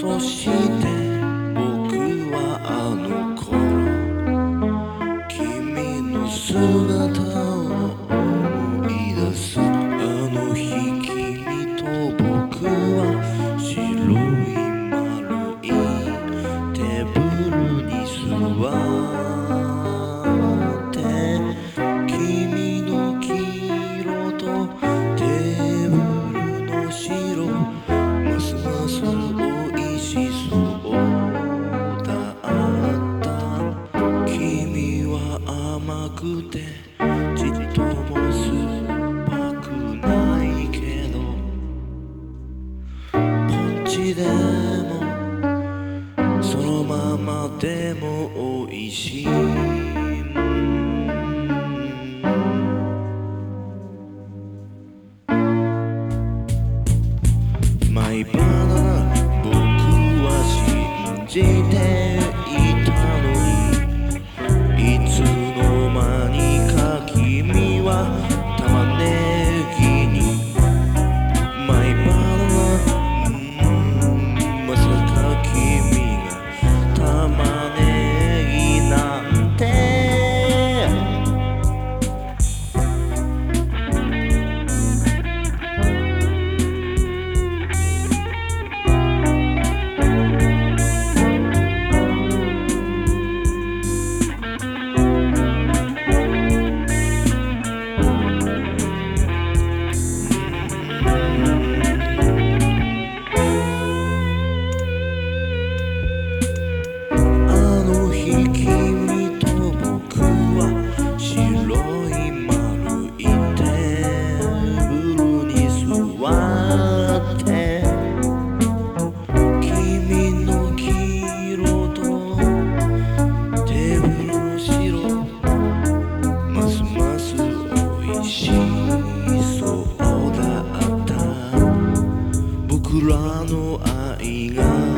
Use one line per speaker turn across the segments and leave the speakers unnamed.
そして僕はあの頃君の姿を思い出すあの日君と僕は白い丸いテーブルに座って君の黄色とテーブルの白ますます恋し毎晩僕は信じて僕らの愛が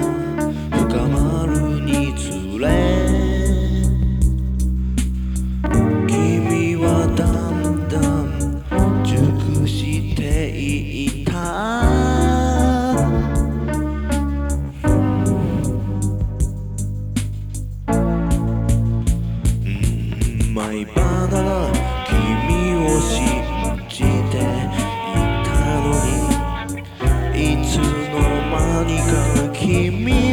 Kimi.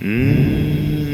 Mm.